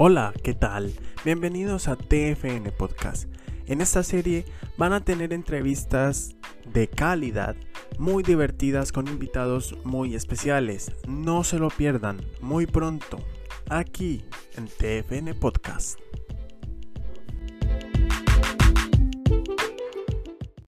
Hola, ¿qué tal? Bienvenidos a TFN Podcast. En esta serie van a tener entrevistas de calidad, muy divertidas con invitados muy especiales. No se lo pierdan muy pronto, aquí en TFN Podcast.